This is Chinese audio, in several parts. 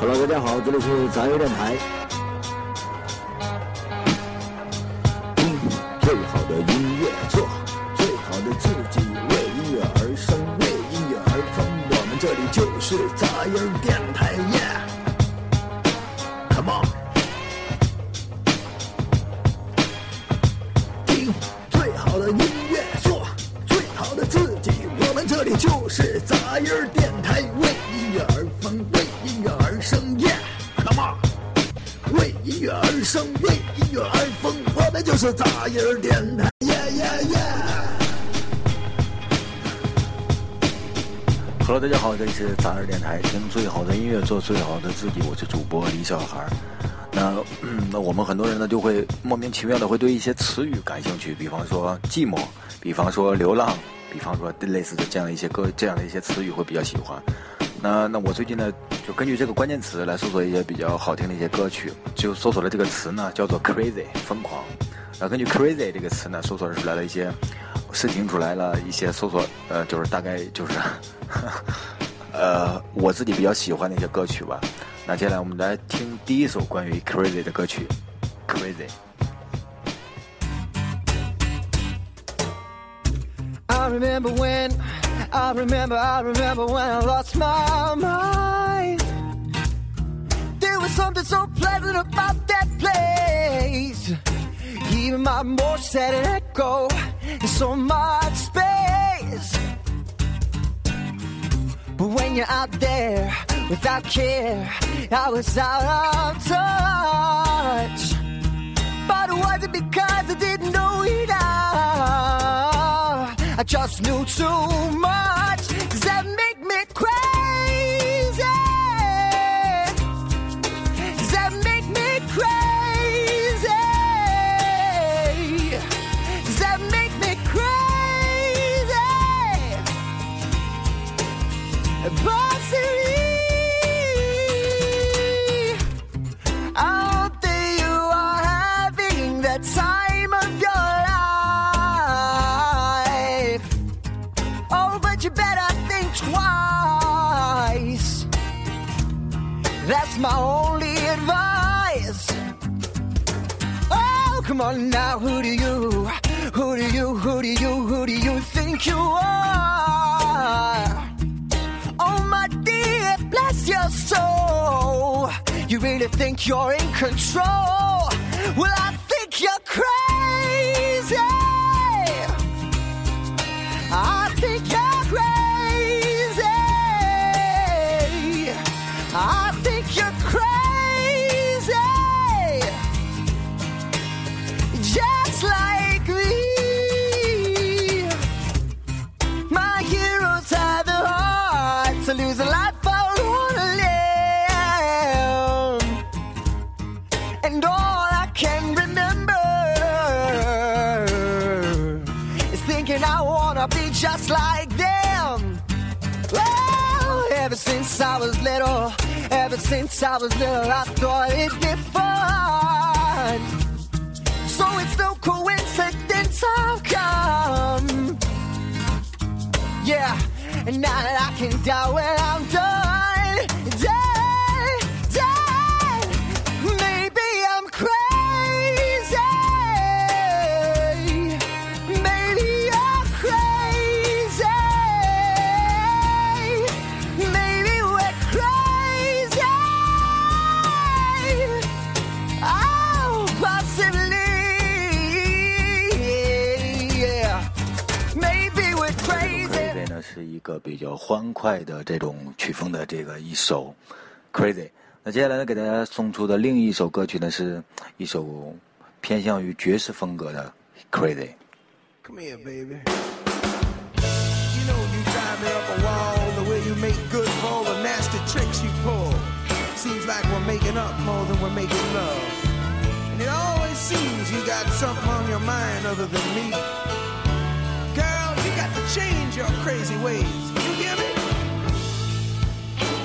Hello，大家好，这里是杂音电台。听最好的音乐，做最好的自己，为音乐而生，为音乐而疯。我们这里就是杂音电生，为音乐而疯，我们就是杂音儿电台，耶耶耶！Hello，大家好，这里是杂儿电台，听最好的音乐，做最好的自己，我是主播李小孩儿。那、嗯那我们很多人呢，就会莫名其妙的会对一些词语感兴趣，比方说寂寞，比方说流浪，比方说类似的这样的一些歌，这样的一些词语会比较喜欢。那那我最近呢，就根据这个关键词来搜索一些比较好听的一些歌曲，就搜索了这个词呢，叫做 crazy 疯狂。然后根据 crazy 这个词呢，搜索出来了一些，申请出来了一些搜索，呃，就是大概就是，呃，我自己比较喜欢的一些歌曲吧。那接下来我们来听第一首关于 crazy 的歌曲，crazy。I remember when, I remember, I remember when I lost my mind. There was something so pleasant about that place. Even my emotions had an echo in so much space. But when you're out there without care, I was out of touch. But it wasn't because I didn't know enough. I just knew too much. Does that make my only advice. Oh, come on now, who do you, who do you, who do you, who do you think you are? Oh, my dear, bless your soul. You really think you're in control? Well, I since I was little, ever since I was little, I thought it'd be fun. So it's no coincidence I've come. Yeah, and now that I can die when I'm done, 欢快的这种曲风的这个一首 Crazy。那接下来呢，给大家送出的另一首歌曲呢，是一首偏向于爵士风格的 Crazy。Come here, baby. You know you drive me up a wall the way you make good for all the nasty tricks you pull. Seems like we're making up more than we're making love. And it always seems you got something on your mind other than me. Girl, you got to change your crazy ways.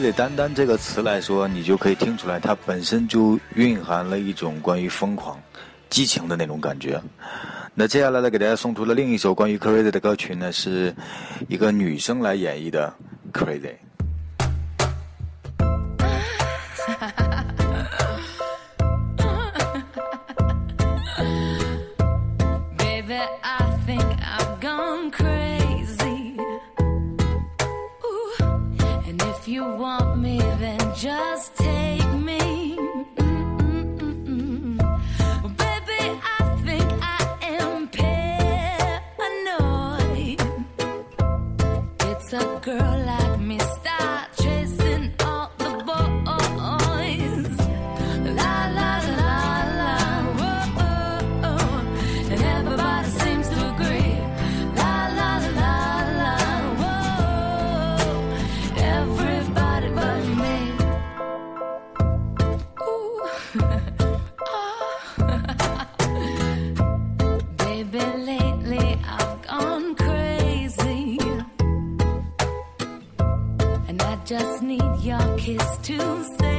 对，单单这个词来说，你就可以听出来它本身就蕴含了一种关于疯狂激情的那种感觉。那接下来呢，给大家送出的另一首关于 crazy 的歌曲呢，是一个女生来演绎的 crazy。just need your kiss to say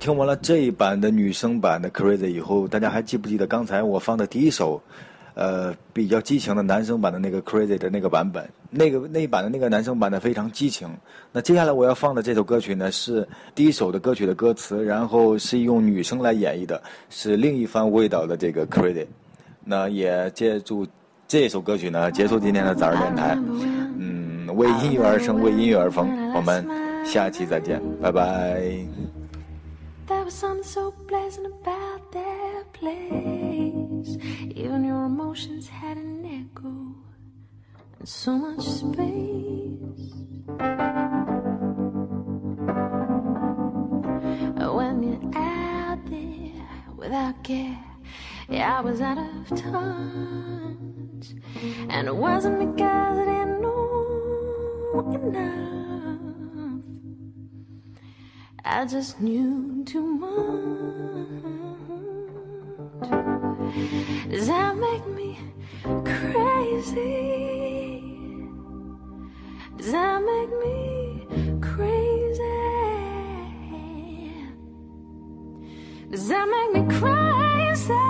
听完了这一版的女生版的 Crazy 以后，大家还记不记得刚才我放的第一首，呃，比较激情的男生版的那个 Crazy 的那个版本？那个那一版的那个男生版的非常激情。那接下来我要放的这首歌曲呢，是第一首的歌曲的歌词，然后是用女生来演绎的，是另一番味道的这个 Crazy。那也借助这首歌曲呢，结束今天的早儿电台。嗯，为音乐而生，为音乐而疯。我们下期再见，拜拜。There was something so pleasant about that place. Even your emotions had an echo and so much space. When you're out there without care, yeah, I was out of touch. And it wasn't because I didn't I just knew too much. Does that make me crazy? Does that make me crazy? Does that make me crazy?